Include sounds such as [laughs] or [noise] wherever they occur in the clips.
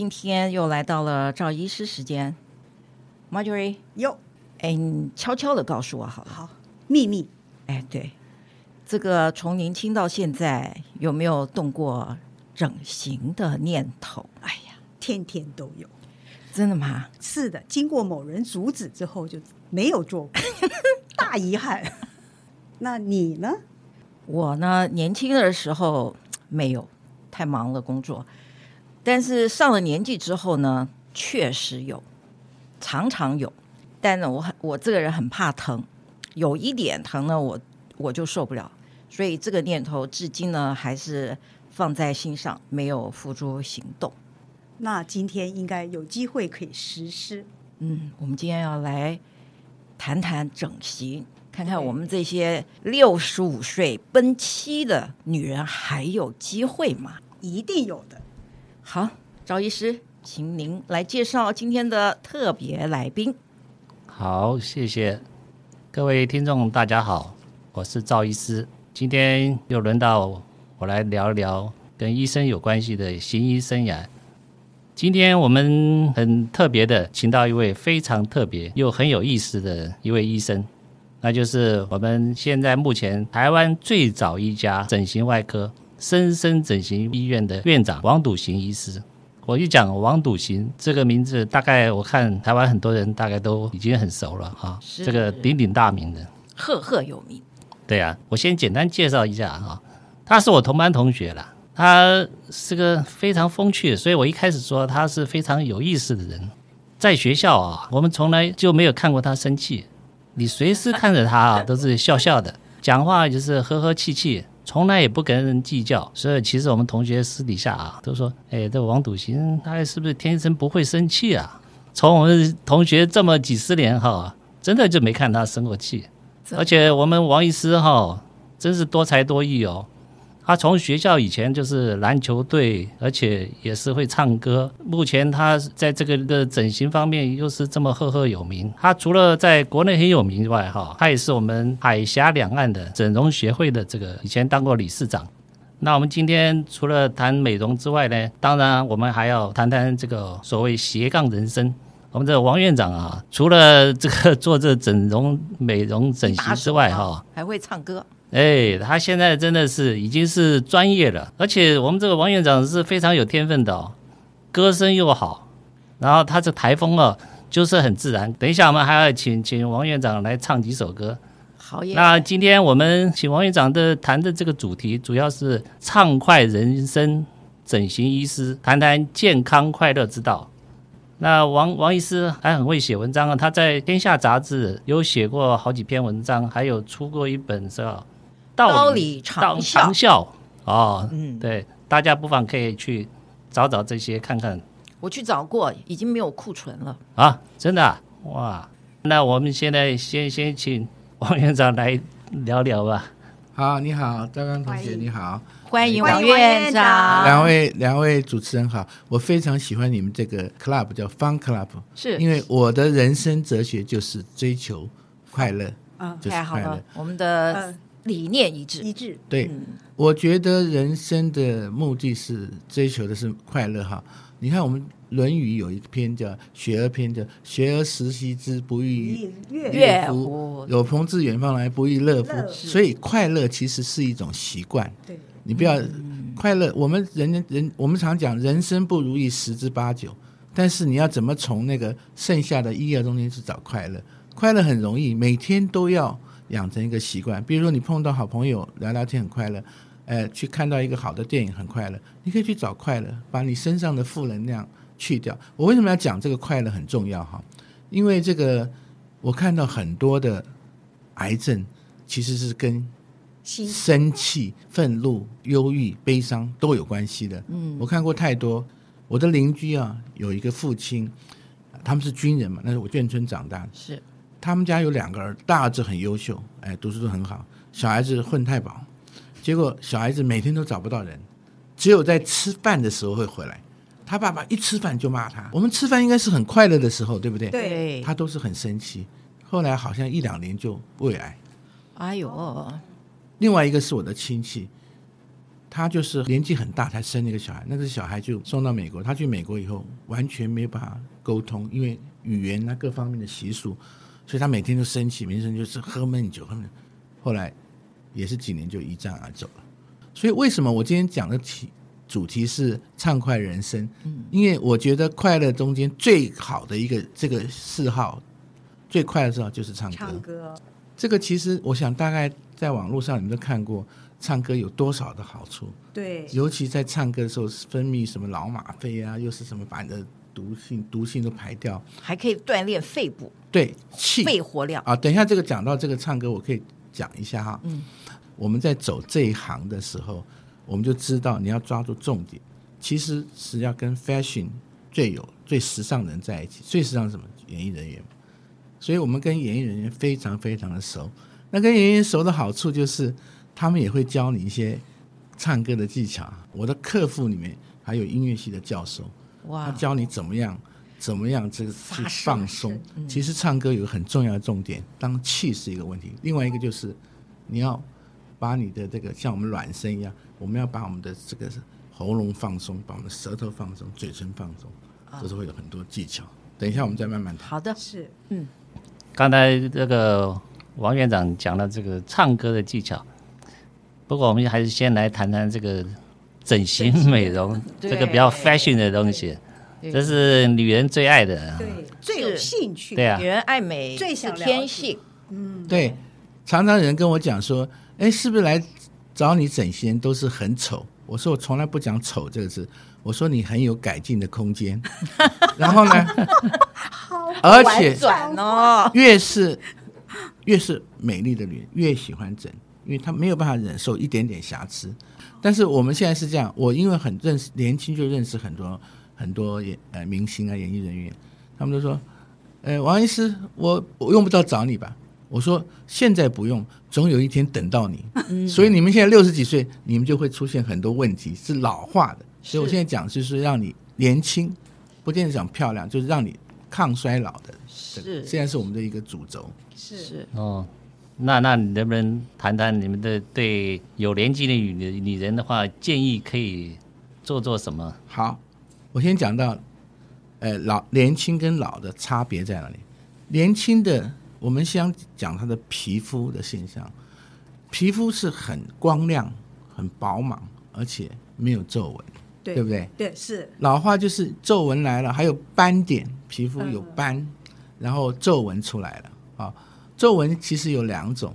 今天又来到了赵医师时间，Marjorie，哟，哎，你悄悄的告诉我好了，好，秘密，哎，对，这个从年轻到现在有没有动过整形的念头？哎呀，天天都有，真的吗？是的，经过某人阻止之后就没有做过，[laughs] 大遗憾。那你呢？我呢，年轻的时候没有，太忙了工作。但是上了年纪之后呢，确实有，常常有。但呢我很，我这个人很怕疼，有一点疼呢，我我就受不了。所以这个念头至今呢，还是放在心上，没有付诸行动。那今天应该有机会可以实施。嗯，我们今天要来谈谈整形，看看我们这些六十五岁奔七的女人还有机会吗？一定有的。好，赵医师，请您来介绍今天的特别来宾。好，谢谢各位听众，大家好，我是赵医师。今天又轮到我来聊一聊跟医生有关系的行医生涯。今天我们很特别的，请到一位非常特别又很有意思的一位医生，那就是我们现在目前台湾最早一家整形外科。生生整形医院的院长王笃行医师，我一讲王笃行这个名字，大概我看台湾很多人大概都已经很熟了哈，是这个鼎鼎大名的，赫赫有名。对啊，我先简单介绍一下哈，他是我同班同学啦，他是个非常风趣，所以我一开始说他是非常有意思的人。在学校啊，我们从来就没有看过他生气，你随时看着他啊，都是笑笑的，讲话就是和和气气。从来也不跟人计较，所以其实我们同学私底下啊都说：“哎，这王笃行他是不是天生不会生气啊？”从我们同学这么几十年哈，真的就没看他生过气。而且我们王医师哈，真是多才多艺哦。他从学校以前就是篮球队，而且也是会唱歌。目前他在这个的整形方面又是这么赫赫有名。他除了在国内很有名之外，哈，他也是我们海峡两岸的整容协会的这个以前当过理事长。那我们今天除了谈美容之外呢，当然我们还要谈谈这个所谓斜杠人生。我们这个王院长啊，除了这个做这整容、美容、整形之外，哈，还会唱歌。哎，他现在真的是已经是专业了，而且我们这个王院长是非常有天分的哦，歌声又好，然后他这台风哦就是很自然。等一下我们还要请请王院长来唱几首歌。好耶。那今天我们请王院长的谈的这个主题主要是畅快人生，整形医师谈谈健康快乐之道。那王王医师还很会写文章啊，他在《天下》杂志有写过好几篇文章，还有出过一本是吧？道理长效哦，嗯，对，大家不妨可以去找找这些看看。我去找过，已经没有库存了啊！真的啊，哇！那我们现在先先请王院长来聊聊吧。好，你好，赵刚同学，你好，欢迎王院长。两位两位主持人好，我非常喜欢你们这个 club 叫 Fun Club，是因为我的人生哲学就是追求快乐啊，就是快乐。太好了，我们的。理念一致，一致。对、嗯，我觉得人生的目的是追求的是快乐哈。你看，我们《论语》有一篇叫《学而篇》，叫“学而时习之，不亦乐乎？有朋自远方来，不亦乐乎？”所以，快乐其实是一种习惯。对，你不要、嗯、快乐。我们人人，我们常讲，人生不如意十之八九。但是你要怎么从那个剩下的一二中间去找快乐？快乐很容易，每天都要养成一个习惯。比如说，你碰到好朋友聊聊天很快乐，呃，去看到一个好的电影很快乐，你可以去找快乐，把你身上的负能量去掉。我为什么要讲这个快乐很重要哈？因为这个我看到很多的癌症其实是跟生气、愤怒、忧郁、悲伤都有关系的。嗯，我看过太多。我的邻居啊，有一个父亲，他们是军人嘛，那是我眷村长大的。是，他们家有两个儿，大儿子很优秀，哎，读书都很好，小孩子混太饱，结果小孩子每天都找不到人，只有在吃饭的时候会回来。他爸爸一吃饭就骂他。我们吃饭应该是很快乐的时候，对不对？对。他都是很生气，后来好像一两年就胃癌。哎呦，另外一个是我的亲戚。他就是年纪很大才生了一个小孩，那个小孩就送到美国。他去美国以后完全没有办法沟通，因为语言啊各方面的习俗，所以他每天都生气，名声就是喝闷酒，喝闷。后来也是几年就一战而走了。所以为什么我今天讲的题主题是畅快人生？嗯，因为我觉得快乐中间最好的一个这个嗜好，最快的时候就是唱歌。唱歌，这个其实我想大概在网络上你们都看过。唱歌有多少的好处？对，尤其在唱歌的时候，分泌什么老吗啡啊，又是什么把你的毒性、毒性都排掉，还可以锻炼肺部，对，气肺活量啊。等一下，这个讲到这个唱歌，我可以讲一下哈。嗯，我们在走这一行的时候，我们就知道你要抓住重点，其实是要跟 fashion 最有最时尚的人在一起。最时尚是什么？演艺人员。所以我们跟演艺人员非常非常的熟。那跟演艺人员熟的好处就是。他们也会教你一些唱歌的技巧。我的客户里面还有音乐系的教授，哇，他教你怎么样，怎么样这个去放松。其实唱歌有个很重要的重点，当气是一个问题，另外一个就是你要把你的这个像我们卵声一样，我们要把我们的这个喉咙放松，把我们的舌头放松，嘴唇放松，这是会有很多技巧。等一下我们再慢慢谈。好的，是，嗯，刚才这个王院长讲了这个唱歌的技巧。不过，我们还是先来谈谈这个整形美容，这个比较 fashion 的东西，这是女人最爱的，对，最有兴趣，对啊，女人爱美最想天性，嗯，对。常常有人跟我讲说，哎，是不是来找你整形都是很丑？我说我从来不讲丑这个字，我说你很有改进的空间。[laughs] 然后呢，而且哦，越是越是美丽的女人越喜欢整。因为她没有办法忍受一点点瑕疵，但是我们现在是这样，我因为很认识年轻就认识很多很多演呃明星啊演艺人员，他们都说，呃王医师，我我用不着找你吧？我说现在不用，总有一天等到你。嗯、所以你们现在六十几岁，你们就会出现很多问题，是老化的。所以我现在讲就是让你年轻，不见得讲漂亮，就是让你抗衰老的。是，现在是我们的一个主轴。是是哦。那那你能不能谈谈你们的对有年纪的女女人的话，建议可以做做什么？好，我先讲到，呃，老年轻跟老的差别在哪里？年轻的，我们先讲他的皮肤的现象，皮肤是很光亮、很饱满，而且没有皱纹，对，对不对？对，是。老化就是皱纹来了，还有斑点，皮肤有斑，嗯、然后皱纹出来了啊。皱纹其实有两种，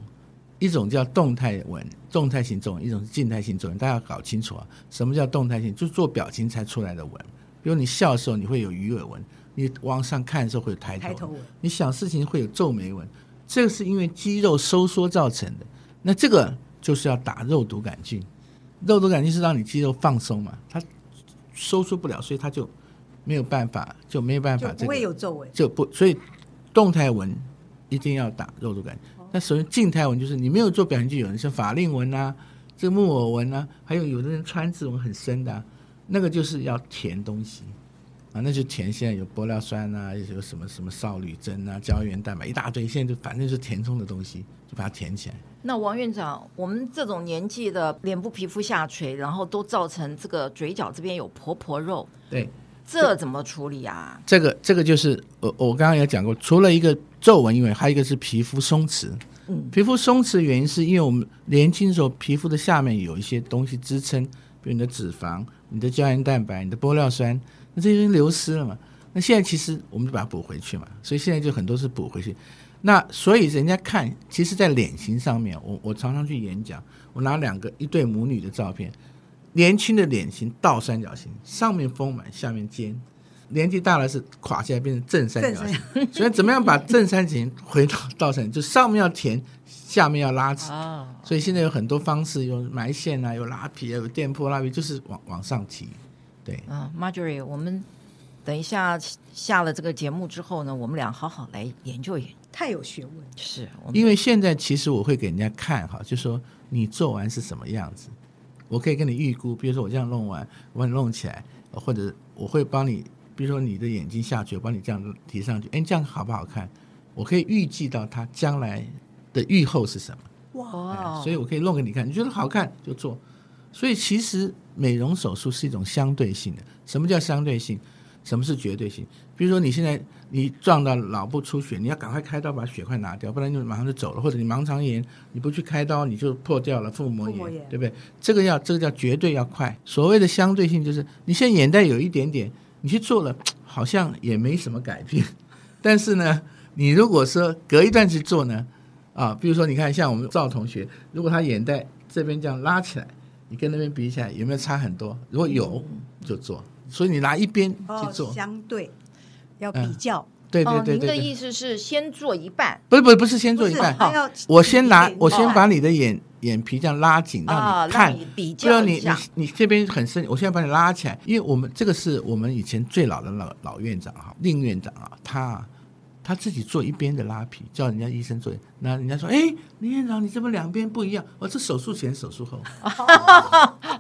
一种叫动态纹，动态性皱纹；一种是静态性皱纹。大家要搞清楚啊，什么叫动态性？就做表情才出来的纹。比如你笑的时候，你会有鱼尾纹；你往上看的时候会有抬头，抬头纹；你想事情会有皱眉纹。这个是因为肌肉收缩造成的。那这个就是要打肉毒杆菌，肉毒杆菌是让你肌肉放松嘛，它收缩不了，所以它就没有办法，就没有办法、这个，就不会有皱纹，就不所以动态纹。一定要打肉毒杆菌。那首先静态纹就是你没有做表情，就有人像法令纹啊，这个木偶纹啊，还有有的人川字纹很深的，啊，那个就是要填东西啊，那就填现在有玻尿酸啊，有什么什么少女针啊，胶原蛋白一大堆，现在就反正就是填充的东西，就把它填起来。那王院长，我们这种年纪的脸部皮肤下垂，然后都造成这个嘴角这边有婆婆肉，对。这怎么处理啊？这个这个就是我我刚刚也讲过，除了一个皱纹以外，还有一个是皮肤松弛。嗯，皮肤松弛的原因是因为我们年轻的时候皮肤的下面有一些东西支撑，比如你的脂肪、你的胶原蛋白、你的玻尿酸，那这些流失了嘛？那现在其实我们就把它补回去嘛，所以现在就很多是补回去。那所以人家看，其实，在脸型上面，我我常常去演讲，我拿两个一对母女的照片，年轻的脸型倒三角形，上面丰满，下面尖。年纪大了是垮下来变成正三角形，所以怎么样把正三角形回到倒三角，就上面要填，下面要拉直。所以现在有很多方式，有埋线啊，有拉皮啊，有电波拉皮，就是往往上提。对啊，Marjorie，我们等一下下了这个节目之后呢，我们俩好好来研究研究，太有学问。是，因为现在其实我会给人家看哈，就说你做完是什么样子，我可以跟你预估，比如说我这样弄完，我把你弄起来，或者我会帮你。比如说你的眼睛下去，我帮你这样提上去，哎，这样好不好看？我可以预计到它将来的预后是什么？哇！所以我可以弄给你看，你觉得好看就做。所以其实美容手术是一种相对性的。什么叫相对性？什么是绝对性？比如说你现在你撞到脑部出血，你要赶快开刀把血块拿掉，不然就马上就走了。或者你盲肠炎，你不去开刀你就破掉了腹膜炎，对不对？这个要这个叫绝对要快。所谓的相对性就是你现在眼袋有一点点。你去做了，[tsk] 好像也没什么改变。[laughs] 但是呢，你如果说隔一段去做呢，啊，比如说你看，像我们赵同学，如果他眼袋这边这样拉起来，你跟那边比起来有没有差很多？如果有，就做。所以你拿一边去做，哦、相对要比较。嗯、对对对，对，对，对。您的意思是先做一半？不是不是不是先做一半。好，我先拿，我先把你的眼。眼皮这样拉紧，让你看，哦、你比较你你你这边很深，我现在把你拉起来，因为我们这个是我们以前最老的老老院长哈，令院长啊，他他自己做一边的拉皮，叫人家医生做，那人家说，哎，林院长你怎么两边不一样，我这手术前手术后，[laughs]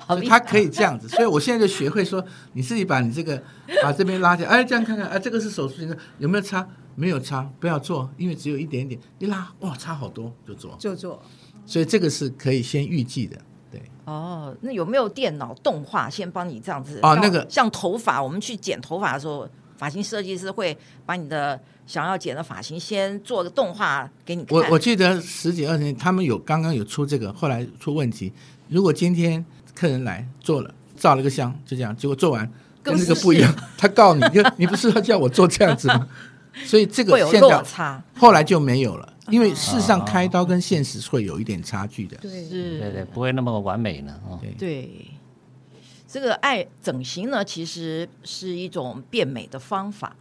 哦、他可以这样子，所以我现在就学会说，你自己把你这个把这边拉起来，哎，这样看看，哎，这个是手术前的，有没有差？没有差，不要做，因为只有一点点，一拉哇，差好多，就做就做。所以这个是可以先预计的，对。哦，那有没有电脑动画先帮你这样子？哦，那个像头发，我们去剪头发的时候，发型设计师会把你的想要剪的发型先做个动画给你看。我我记得十几二十年，他们有刚刚有出这个，后来出问题。如果今天客人来做了，照了个相，就这样，结果做完跟这个不一样，他告你，你 [laughs] 你不是要叫我做这样子吗？所以这个现在后来就没有了。因为事实上，开刀跟现实会有一点差距的，对，是，对对，不会那么完美呢。对，对，这个爱整形呢，其实是一种变美的方法，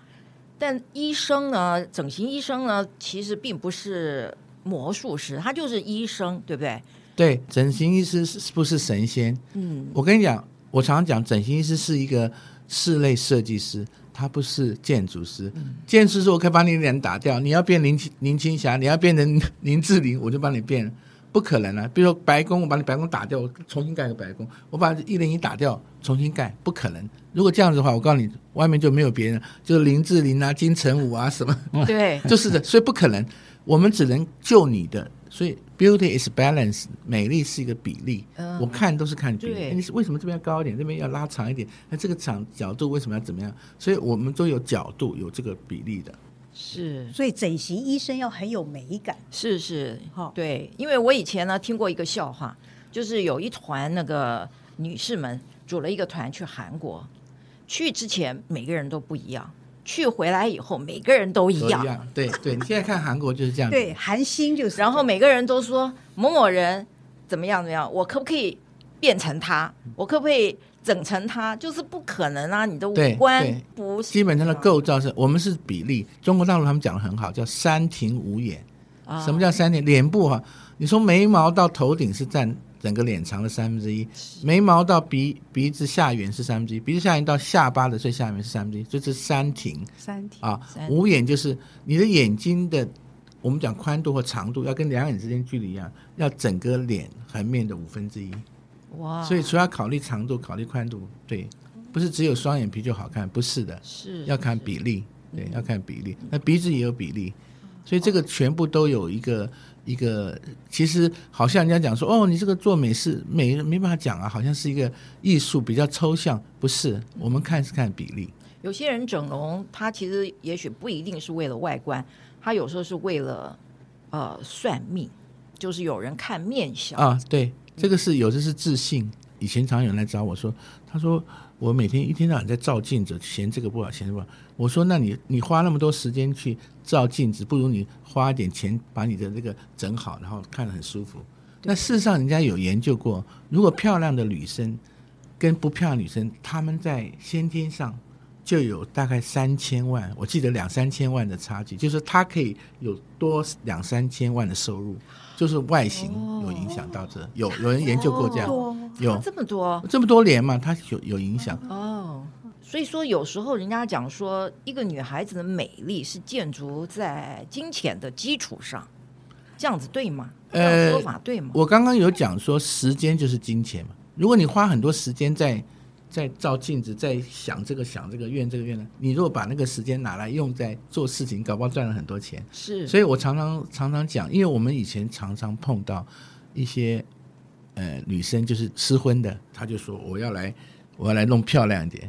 但医生呢，整形医生呢，其实并不是魔术师，他就是医生，对不对？对，整形医师是不是神仙？嗯，我跟你讲，我常常讲，整形医师是一个室内设计师。他不是建筑师，建筑师我可以把你脸打掉，你要变林林青霞，你要变成林志玲，我就帮你变，不可能啊！比如说白宫，我把你白宫打掉，我重新盖个白宫，我把一零一打掉，重新盖，不可能。如果这样子的话，我告诉你，外面就没有别人，就是林志玲啊、金城武啊什么，对，[laughs] 就是的，所以不可能，我们只能救你的。所以，beauty is balance，美丽是一个比例。嗯、我看都是看比例。欸、你是为什么这边要高一点，这边要拉长一点？那这个长角度为什么要怎么样？所以我们都有角度，有这个比例的。是，所以整形医生要很有美感。是是，哈，对，因为我以前呢听过一个笑话，就是有一团那个女士们组了一个团去韩国，去之前每个人都不一样。去回来以后，每个人都一样。一样对对，你现在看韩国就是这样。对，韩星就是。然后每个人都说某某人怎么样怎么样，我可不可以变成他？我可不可以整成它？就是不可能啊！你的五官不是。基本上的构造是我们是比例。中国大陆他们讲的很好，叫三庭五眼。啊。什么叫三庭？脸部哈，你从眉毛到头顶是占。整个脸长的三分之一，眉毛到鼻鼻子下缘是三分之一，鼻子下缘到下巴的最下面是三分之一，这是三庭。三庭啊，五眼就是你的眼睛的，我们讲宽度和长度要跟两眼之间距离一样，要整个脸横面的五分之一。哇！所以除了考虑长度，考虑宽度，对，不是只有双眼皮就好看，不是的，是要看比例，对，要看比例。那鼻子也有比例，所以这个全部都有一个。一个其实好像人家讲说哦，你这个做美是美，没办法讲啊，好像是一个艺术，比较抽象。不是，我们看是看比例。有些人整容，他其实也许不一定是为了外观，他有时候是为了呃算命，就是有人看面相啊。对，这个是有的是自信。以前常有人来找我说，他说我每天一天到晚在照镜子，嫌这个不好，嫌这个不好。我说，那你你花那么多时间去照镜子，不如你花一点钱把你的这个整好，然后看得很舒服。那事实上，人家有研究过，如果漂亮的女生跟不漂亮女生，她们在先天上就有大概三千万，我记得两三千万的差距，就是他可以有多两三千万的收入，就是外形有影响到这，有有人研究过这样，哦、有这么多这么多年嘛，他有有影响哦。所以说，有时候人家讲说，一个女孩子的美丽是建筑在金钱的基础上。这样子对吗？呃，说法对吗？我刚刚有讲说，时间就是金钱嘛。如果你花很多时间在在照镜子，在想这个想这个愿这个愿呢，你如果把那个时间拿来用在做事情，搞不好赚了很多钱。是，所以我常常常常讲，因为我们以前常常碰到一些呃女生就是吃婚的，她就说我要来我要来弄漂亮一点。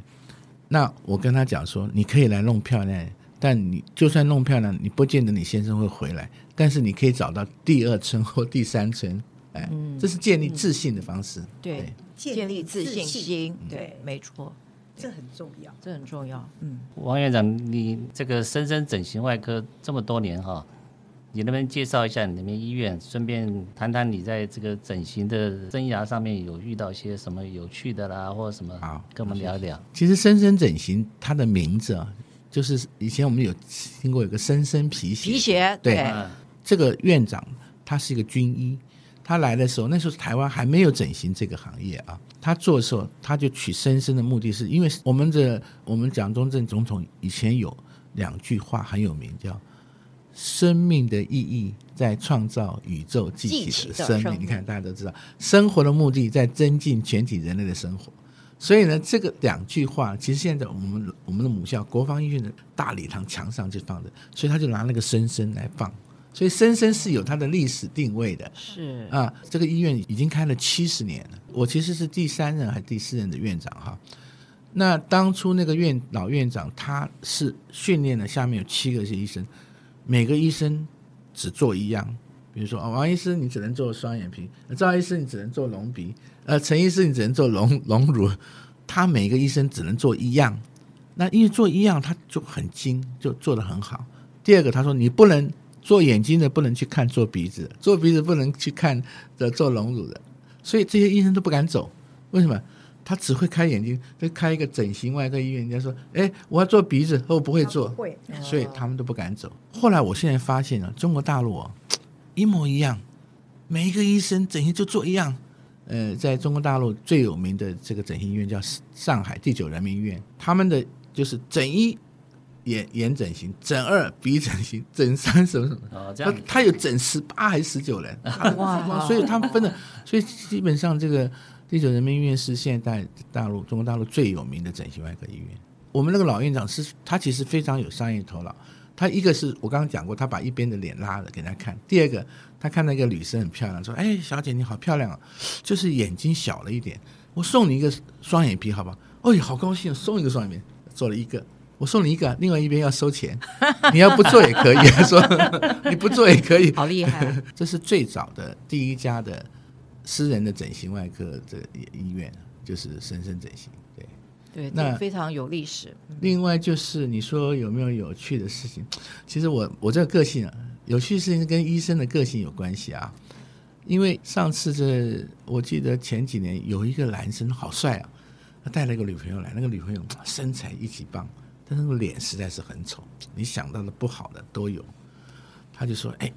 那我跟她讲说，你可以来弄漂亮，但你就算弄漂亮，你不见得你先生会回来。但是你可以找到第二春或第三春，哎，嗯、这是建立自信的方式。嗯、对，建立自信心，对，没错，这很重要，这很重要。嗯，王院长，你这个深深整形外科这么多年哈，你能不能介绍一下你那边医院，顺便谈谈你在这个整形的生涯上面有遇到一些什么有趣的啦，或者什么？好，跟我们聊一聊。其实深深整形它的名字啊，就是以前我们有听过有个深深皮鞋，皮鞋，对。对这个院长他是一个军医，他来的时候，那时候台湾还没有整形这个行业啊。他做的时候，他就取深深的目的是因为我们的我们蒋中正总统以前有两句话很有名，叫“生命的意义在创造宇宙集体的生命”。你看，大家都知道，生活的目的在增进全体人类的生活。所以呢，这个两句话，其实现在我们我们的母校国防医院的大礼堂墙上就放着，所以他就拿那个深深来放。所以深深是有它的历史定位的，是啊，这个医院已经开了七十年了。我其实是第三任还是第四任的院长哈。那当初那个院老院长他是训练了下面有七个是医生，每个医生只做一样，比如说啊，王医师你只能做双眼皮，赵医师你只能做隆鼻，呃，陈医师你只能做隆隆乳，他每个医生只能做一样。那因为做一样他就很精，就做得很好。第二个他说你不能。做眼睛的不能去看做鼻子，做鼻子不能去看的做隆乳的，所以这些医生都不敢走。为什么？他只会开眼睛，就开一个整形外科医院。人家说：“哎，我要做鼻子，我不会做。”会，所以他们都不敢走。后来我现在发现了，中国大陆哦，一模一样，每一个医生整形就做一样。呃，在中国大陆最有名的这个整形医院叫上海第九人民医院，他们的就是整一。眼眼整形，整二鼻整形，整三什么什么？哦，这样。他有整十八还是十九人？[laughs] 哇！所以他们分的，所以基本上这个第九人民医院是现代大陆中国大陆最有名的整形外科医院。我们那个老院长是，他其实非常有商业头脑。他一个是我刚刚讲过，他把一边的脸拉了给他看；第二个，他看那个女生很漂亮，说：“哎，小姐你好漂亮啊，就是眼睛小了一点，我送你一个双眼皮，好吧？”哎，好高兴，送一个双眼皮，做了一个。我送你一个，另外一边要收钱，[laughs] 你要不做也可以。他说 [laughs] 你不做也可以，好厉害。[laughs] 这是最早的第一家的私人的整形外科的医院，就是深深整形。对对，那非常有历史。另外就是你说有没有有趣的事情？其实我我这个个性啊，有趣的事情跟医生的个性有关系啊。因为上次这我记得前几年有一个男生好帅啊，他带了一个女朋友来，那个女朋友身材一级棒。但那个脸实在是很丑，你想到的不好的都有。他就说：“哎，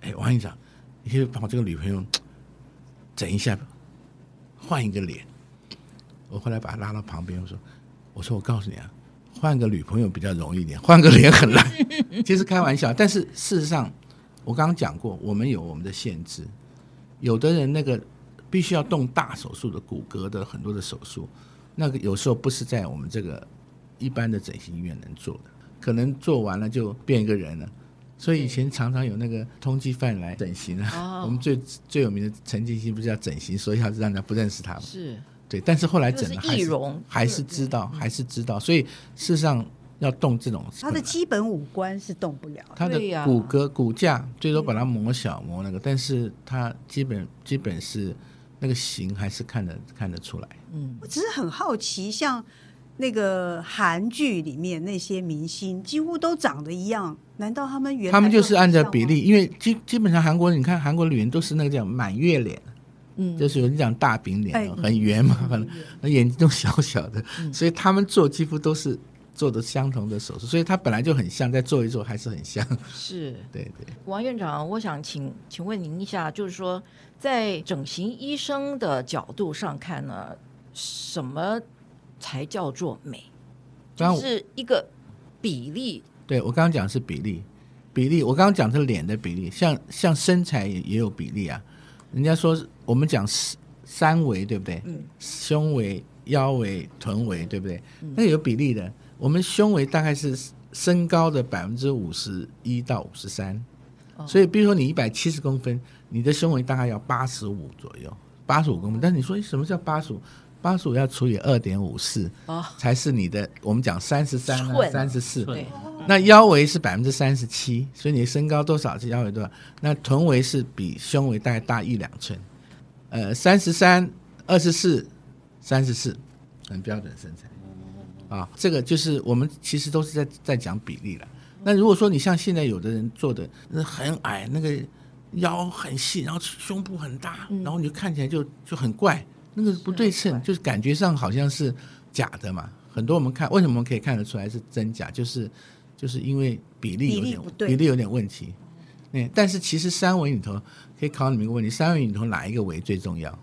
哎，王院长，你可以把我这个女朋友整一下，换一个脸。”我后来把他拉到旁边，我说：“我说我告诉你啊，换个女朋友比较容易点，换个脸很难。[laughs] 其实开玩笑，但是事实上，我刚刚讲过，我们有我们的限制。有的人那个必须要动大手术的骨骼的很多的手术，那个有时候不是在我们这个。”一般的整形医院能做的，可能做完了就变一个人了。所以以前常常有那个通缉犯来整形啊。Oh. [laughs] 我们最最有名的陈进兴不是要整形，所以要让人家不认识他吗？是，对。但是后来整了还是容还是知道，还是知道。所以事实上要动这种，他的基本五官是动不了。他的骨骼骨架最多把它磨小磨那个，但是他基本基本是那个形还是看得看得出来。嗯，我只是很好奇，像那个韩剧里面那些明星，几乎都长得一样，难道他们原他们就是按照比例，因为基基本上韩国，你看韩国女人都是那个叫满月脸，嗯，就是有人讲大饼脸，哎很圆嘛，很那眼睛都小小的，所以他们做几乎都是做的相同的手术，所以他本来就很像，再做一做还是很像。是。[laughs] 对对，王院长，我想请请问您一下，就是说，在整形医生的角度上看呢，什么才叫做美？就是一个比例，对我刚刚讲的是比例，比例，我刚刚讲的是脸的比例，像像身材也也有比例啊。人家说我们讲三三围，对不对？嗯，胸围、腰围、臀围，对不对？那个有比例的。我们胸围大概是身高的百分之五十一到五十三，所以比如说你一百七十公分，你的胸围大概要八十五左右，八十五公分。但是你说，什么叫八十五？八十五要除以二点五四，哦，才是你的。我们讲三十三三十四。那腰围是百分之三十七，所以你的身高多少是腰围多少？那臀围是比胸围大概大一两寸，呃，三十三、二十四、三十四，很标准身材。啊，这个就是我们其实都是在在讲比例了。那如果说你像现在有的人做的那很矮，那个腰很细，然后胸部很大，然后你就看起来就就很怪，那个不对称，就是感觉上好像是假的嘛。很多我们看为什么我们可以看得出来是真假，就是就是因为比例有点比例比例有点问题。嗯，但是其实三维里头可以考你们一个问题：三维里头哪一个围最重要？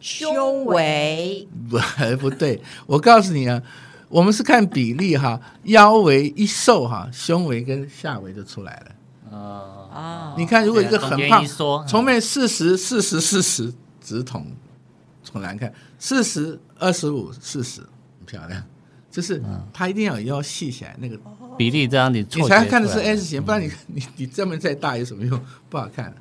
胸围不 [laughs] 不对，我告诉你啊，我们是看比例哈，腰围一瘦哈，胸围跟下围就出来了。哦啊，你看，如果一个很胖从面四十、四十、四十，直筒很难看；四十、二十五、四十，很漂亮。就是它一定要有腰细起来，那个比例这样你你才看的是 S 型，不然你你你这么再大有什么用？不好看。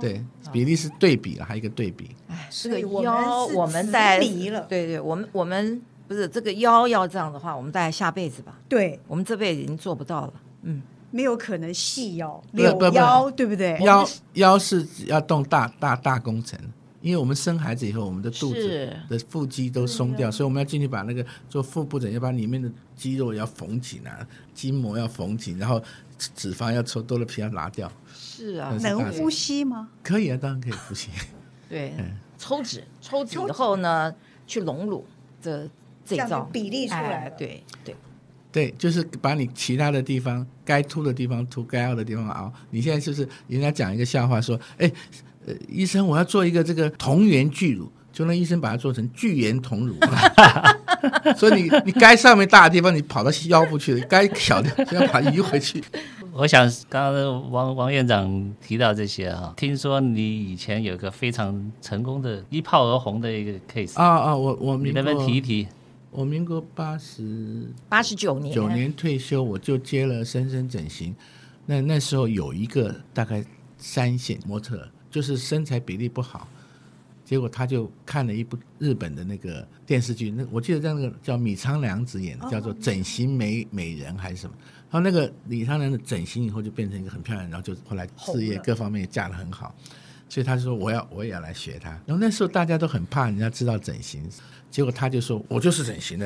对，比例是对比了，还有一个对比。哎，这个腰我们在直鼻了对对，我们我们不是这个腰要这样的话，我们大概下辈子吧，对，我们这辈子已经做不到了。嗯，没有可能细腰、柳腰，对不对？腰腰是要动大大大工程，因为我们生孩子以后，我们的肚子的腹肌都松掉，所以我们要进去把那个做腹部诊，要把里面的肌肉要缝紧啊，筋膜要缝紧，然后脂脂肪要抽多了皮要拿掉。是啊能呼吸吗？可以啊，当然可以呼吸。[laughs] 对嗯，抽脂抽脂以后呢，去隆乳的这这样一招比例出来。对对，对，就是把你其他的地方该凸的地方凸，该凹的地方凹。你现在就是人家讲一个笑话说，哎，呃，医生，我要做一个这个同源巨乳，就让医生把它做成巨源同乳。[laughs] 所以你你该上面大的地方，你跑到腰部去了；该小的就要把它移回去。[laughs] 我想刚刚王王院长提到这些啊，听说你以前有个非常成功的一炮而红的一个 case 啊啊，我我你能不能提一提？我民国八十八十九年九年退休，我就接了深深整形。那那时候有一个大概三线模特，就是身材比例不好，结果他就看了一部日本的那个电视剧，那我记得在那个叫米仓凉子演的，叫做《整形美美人》还是什么。然后那个米仓凉的整形以后就变成一个很漂亮，然后就后来事业各方面也嫁得很好，所以他就说我要我也要来学他。然后那时候大家都很怕人家知道整形，结果他就说我就是整形的，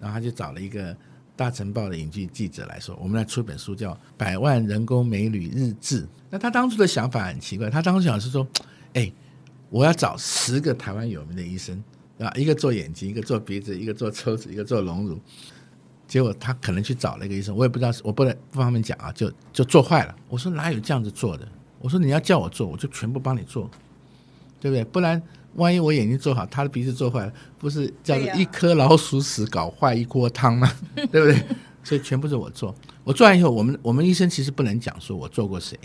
然后他就找了一个。大晨报的影剧记者来说，我们来出一本书叫《百万人工美女日志》。那他当初的想法很奇怪，他当初想是说，哎，我要找十个台湾有名的医生啊，一个做眼睛，一个做鼻子，一个做抽脂，一个做隆乳。结果他可能去找了一个医生，我也不知道，我不能不方便讲啊，就就做坏了。我说哪有这样子做的？我说你要叫我做，我就全部帮你做，对不对？不然。万一我眼睛做好，他的鼻子做坏了，不是叫做一颗老鼠屎搞坏一锅汤吗？对，[laughs] 对不对？所以全部是我做。我做完以后，我们我们医生其实不能讲说我做过谁。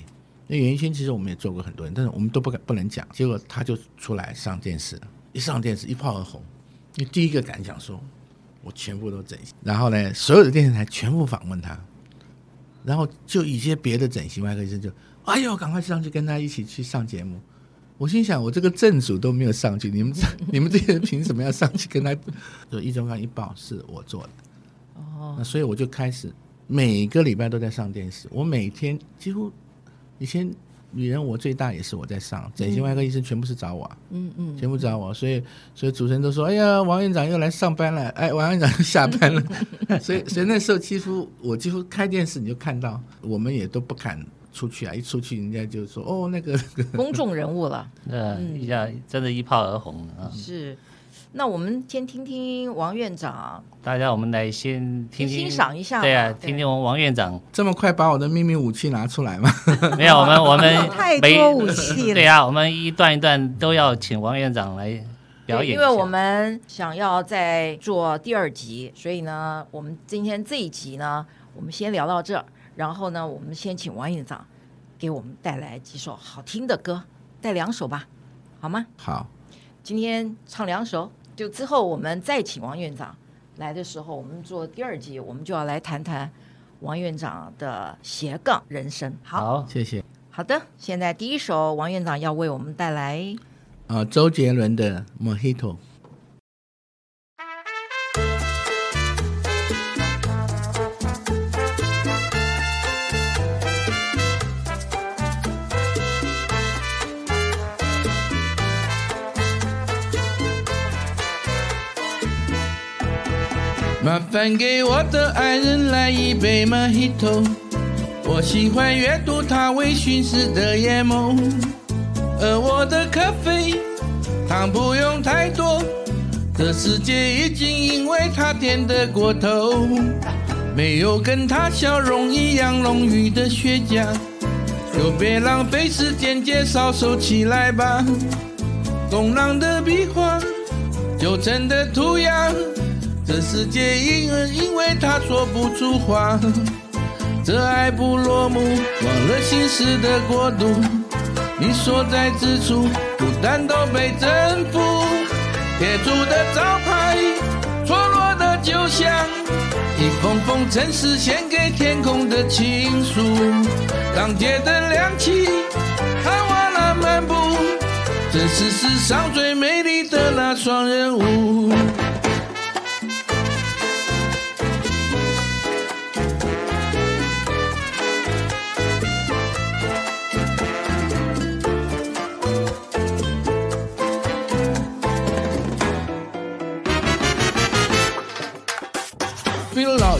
那原先其实我们也做过很多人，但是我们都不敢不能讲。结果他就出来上电视了，一上电视一炮而红。你第一个敢讲说，我全部都整形。然后呢，所有的电视台全部访问他，然后就一些别的整形外科医生就，哎呦，赶快上去跟他一起去上节目。我心想，我这个正主都没有上去，你们这你们这些人凭什么要上去跟他？就一周刊一报是我做的，哦，那所以我就开始每个礼拜都在上电视。我每天几乎以前女人我最大也是我在上，整形外科医生全部是找我，嗯嗯，全部找我，所以所以主持人都说，哎呀，王院长又来上班了，哎，王院长又下班了，[laughs] 所以所以那时候几乎我几乎开电视你就看到，我们也都不敢出去啊，一出去人家就说哦那个公众人物了，[laughs] 嗯，一下真的一炮而红啊，是。那我们先听听王院长，大家我们来先听听欣赏一下，对啊，听听我们王院长。这么快把我的秘密武器拿出来吗？[laughs] 没有，我们我们 [laughs] 太多武器了，对啊，我们一段一段都要请王院长来表演，因为我们想要再做第二集，所以呢，我们今天这一集呢，我们先聊到这儿，然后呢，我们先请王院长给我们带来几首好听的歌，带两首吧，好吗？好，今天唱两首。就之后我们再请王院长来的时候，我们做第二集，我们就要来谈谈王院长的斜杠人生。好，谢谢。好的，现在第一首王院长要为我们带来，啊，周杰伦的《Mojito》。麻烦给我的爱人来一杯 Mojito，我喜欢阅读他微醺时的眼眸，而我的咖啡糖不用太多，这世界已经因为他甜得过头，没有跟他笑容一样浓郁的雪茄，就别浪费时间介绍，收起来吧，工囊的笔画，旧城的涂鸦。这世界因人因为他说不出话，这爱不落幕，忘了心事的国度。你所在之处，孤单都被征服。贴出的招牌，错落的酒香，一封封城市献给天空的情书。当街灯亮起，看瓦纳漫步，这是世上最美丽的那双人舞。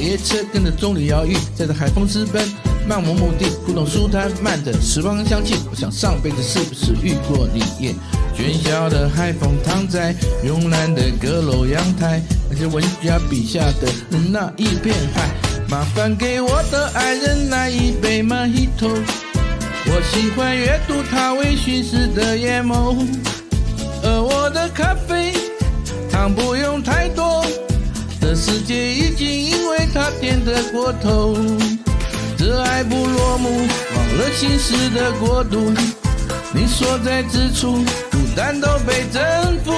列车跟着棕榈摇曳，载着海风私奔，漫无目的，古董书摊，漫着时光香气。我想上辈子是不是遇过你？耶，喧嚣的海风躺在慵懒的阁楼阳台，那些文家笔下的那一片海。麻烦给我的爱人来一杯 Mojito，我喜欢阅读他微醺时的眼眸，而我的咖啡糖不用太多。这世界已经因为他甜得过头，这爱不落幕，忘了心事的国度。你所在之处，孤单都被征服。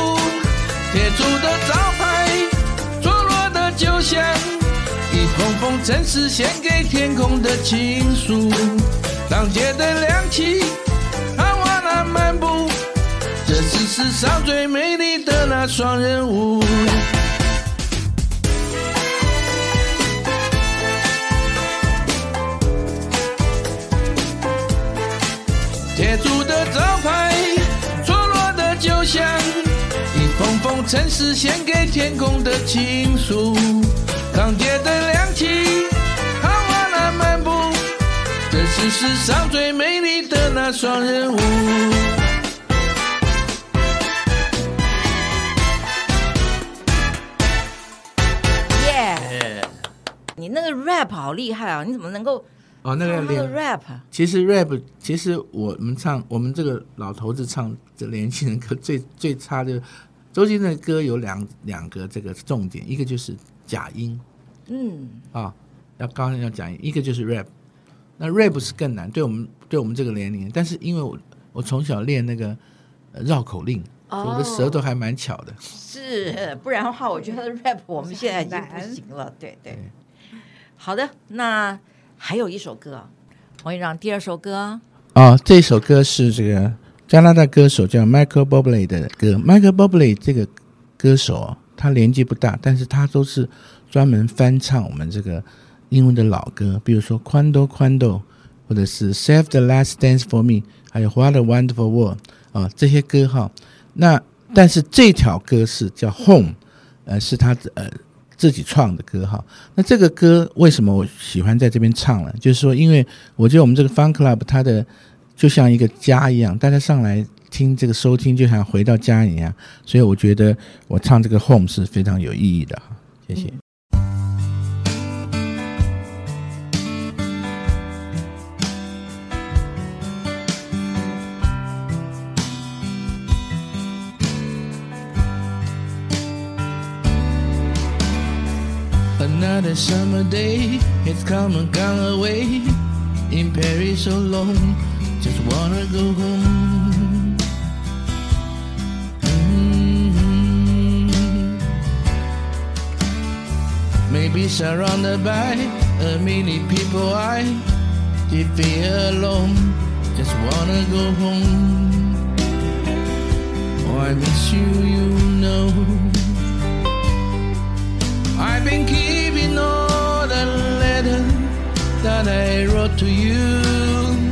贴出的招牌，错落的酒香，一封封城市献给天空的情书。当街灯亮起，看瓦纳漫步，这是世上最美丽的那双人舞。封城市献给天空的情书。当街灯亮起，看瓦纳漫步，这是世上最美丽的那双人舞。耶你那个 rap 好厉害啊！你怎么能够？哦，那个连 rap，其实 rap，其实我们唱，我们这个老头子唱这年轻人歌最最差的，周杰伦的歌有两两个这个重点，一个就是假音，嗯，啊，要高音要假音，一个就是 rap，那 rap 是更难，对我们对我们这个年龄，但是因为我我从小练那个绕口令，哦、我的舌头还蛮巧的，是，不然的话，我觉得 [laughs] rap 我们现在已经不行了，对对，好的，那。还有一首歌，王院长第二首歌。啊、哦，这首歌是这个加拿大歌手叫 Michael Bublé 的歌。Michael Bublé 这个歌手他年纪不大，但是他都是专门翻唱我们这个英文的老歌，比如说《Cuando Cuando》或者是 Save the Last Dance for Me，还有 What a Wonderful World 啊，这些歌哈。那但是这条歌是叫 Home，呃，是他呃自己创的歌哈。那这个歌为什么我喜欢在这边唱呢？就是说，因为我觉得我们这个 Fun Club 它的就像一个家一样，大家上来听这个收听就像回到家一样，所以我觉得我唱这个 Home 是非常有意义的哈。谢谢。Another summer day, it's come and gone away. In Paris so long, just wanna go home. Mm-hmm. Maybe surrounded by a many people, I did feel alone. Just wanna go home. Oh, I miss you, you know. I've been keeping all the letters that I wrote to you.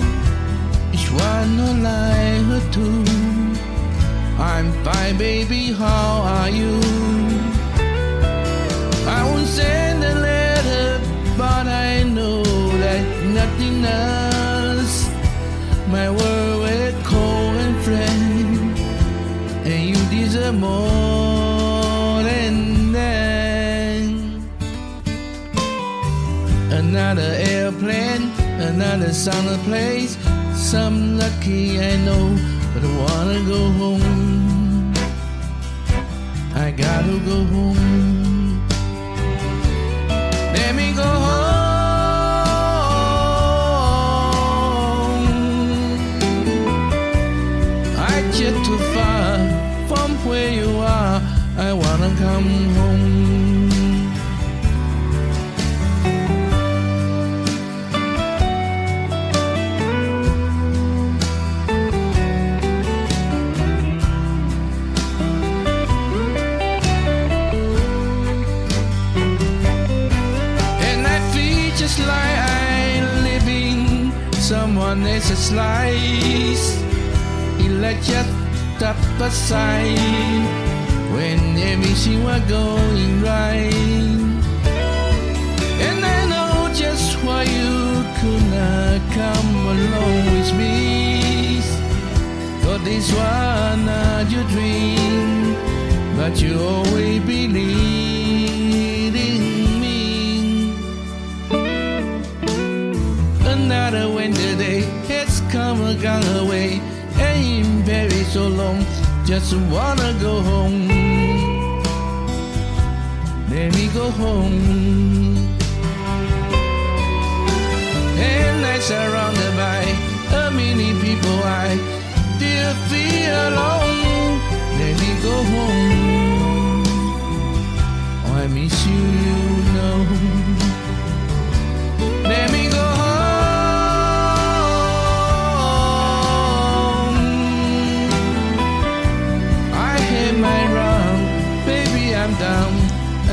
One line or two. I'm fine, baby. How are you? I won't send a letter, but I know that nothing else. My world will cold and friend, and you deserve more than that. Another airplane, another summer place. Some lucky I know, but I wanna go home. I gotta go home. Let me go home. I get too far from where you are. I wanna come home. Someone else's life. It's just up aside when everything was going right. And I know just why you could not come along with me. Thought this was not your dream, but you always believed Another winter day has come and gone away. Ain't very so long, just wanna go home. Let me go home. And I surrounded by a many people I still feel alone.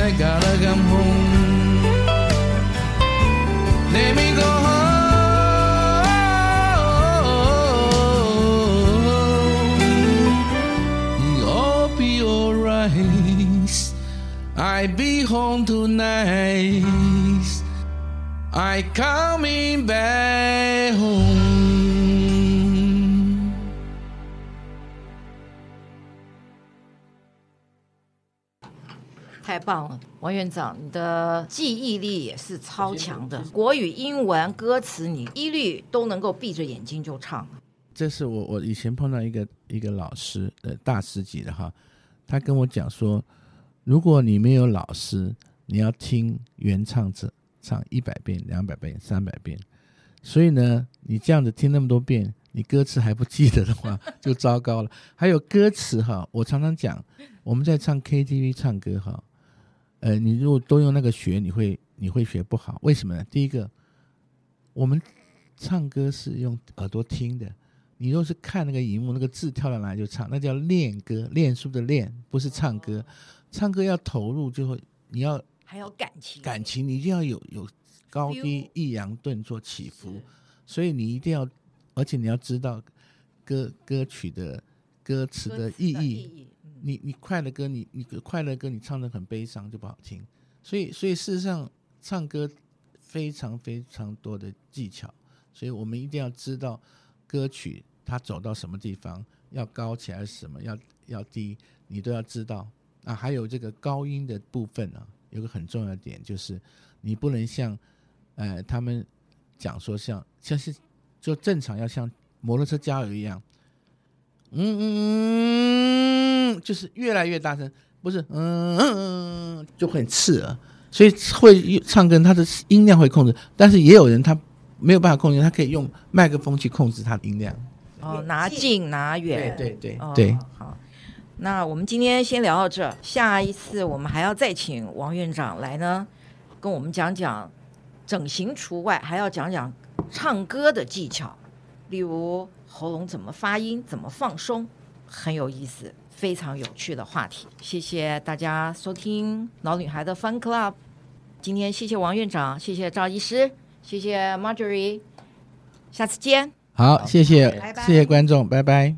I gotta come home. Let me go home. It'll be alright. I be home tonight. I coming back home. 太棒了，王院长，你的记忆力也是超强的，国语、英文歌词你一律都能够闭着眼睛就唱。这是我我以前碰到一个一个老师，呃，大师级的哈，他跟我讲说，如果你没有老师，你要听原唱者唱一百遍、两百遍、三百遍，所以呢，你这样子听那么多遍，你歌词还不记得的话，[laughs] 就糟糕了。还有歌词哈，我常常讲，我们在唱 KTV 唱歌哈。呃，你如果都用那个学，你会你会学不好。为什么呢？第一个，我们唱歌是用耳朵听的，你若是看那个荧幕，那个字跳到哪里就唱，那叫练歌，练书的练，不是唱歌。唱歌要投入，就会你要还有感情，感情你一定要有有高低、抑扬顿挫、起伏。所以你一定要，而且你要知道歌歌曲的歌词的意义。你你快乐歌，你你快乐歌，你唱的很悲伤就不好听。所以所以事实上，唱歌非常非常多的技巧，所以我们一定要知道歌曲它走到什么地方，要高起来是什么，要要低，你都要知道。啊，还有这个高音的部分啊，有个很重要的点就是，你不能像，呃，他们讲说像像是就正常要像摩托车加油一样，嗯嗯嗯，就是越来越大声，不是嗯嗯就很刺耳，所以会唱歌他的音量会控制，但是也有人他没有办法控制，他可以用麦克风去控制他的音量。哦，拿近拿远，对对对、好。那我们今天先聊到这，下一次我们还要再请王院长来呢，跟我们讲讲整形除外，还要讲讲唱歌的技巧，例如喉咙怎么发音、怎么放松，很有意思，非常有趣的话题。谢谢大家收听老女孩的 Fun Club，今天谢谢王院长，谢谢赵医师，谢谢 Marjorie，下次见。好，谢谢，拜拜，谢谢观众，拜拜。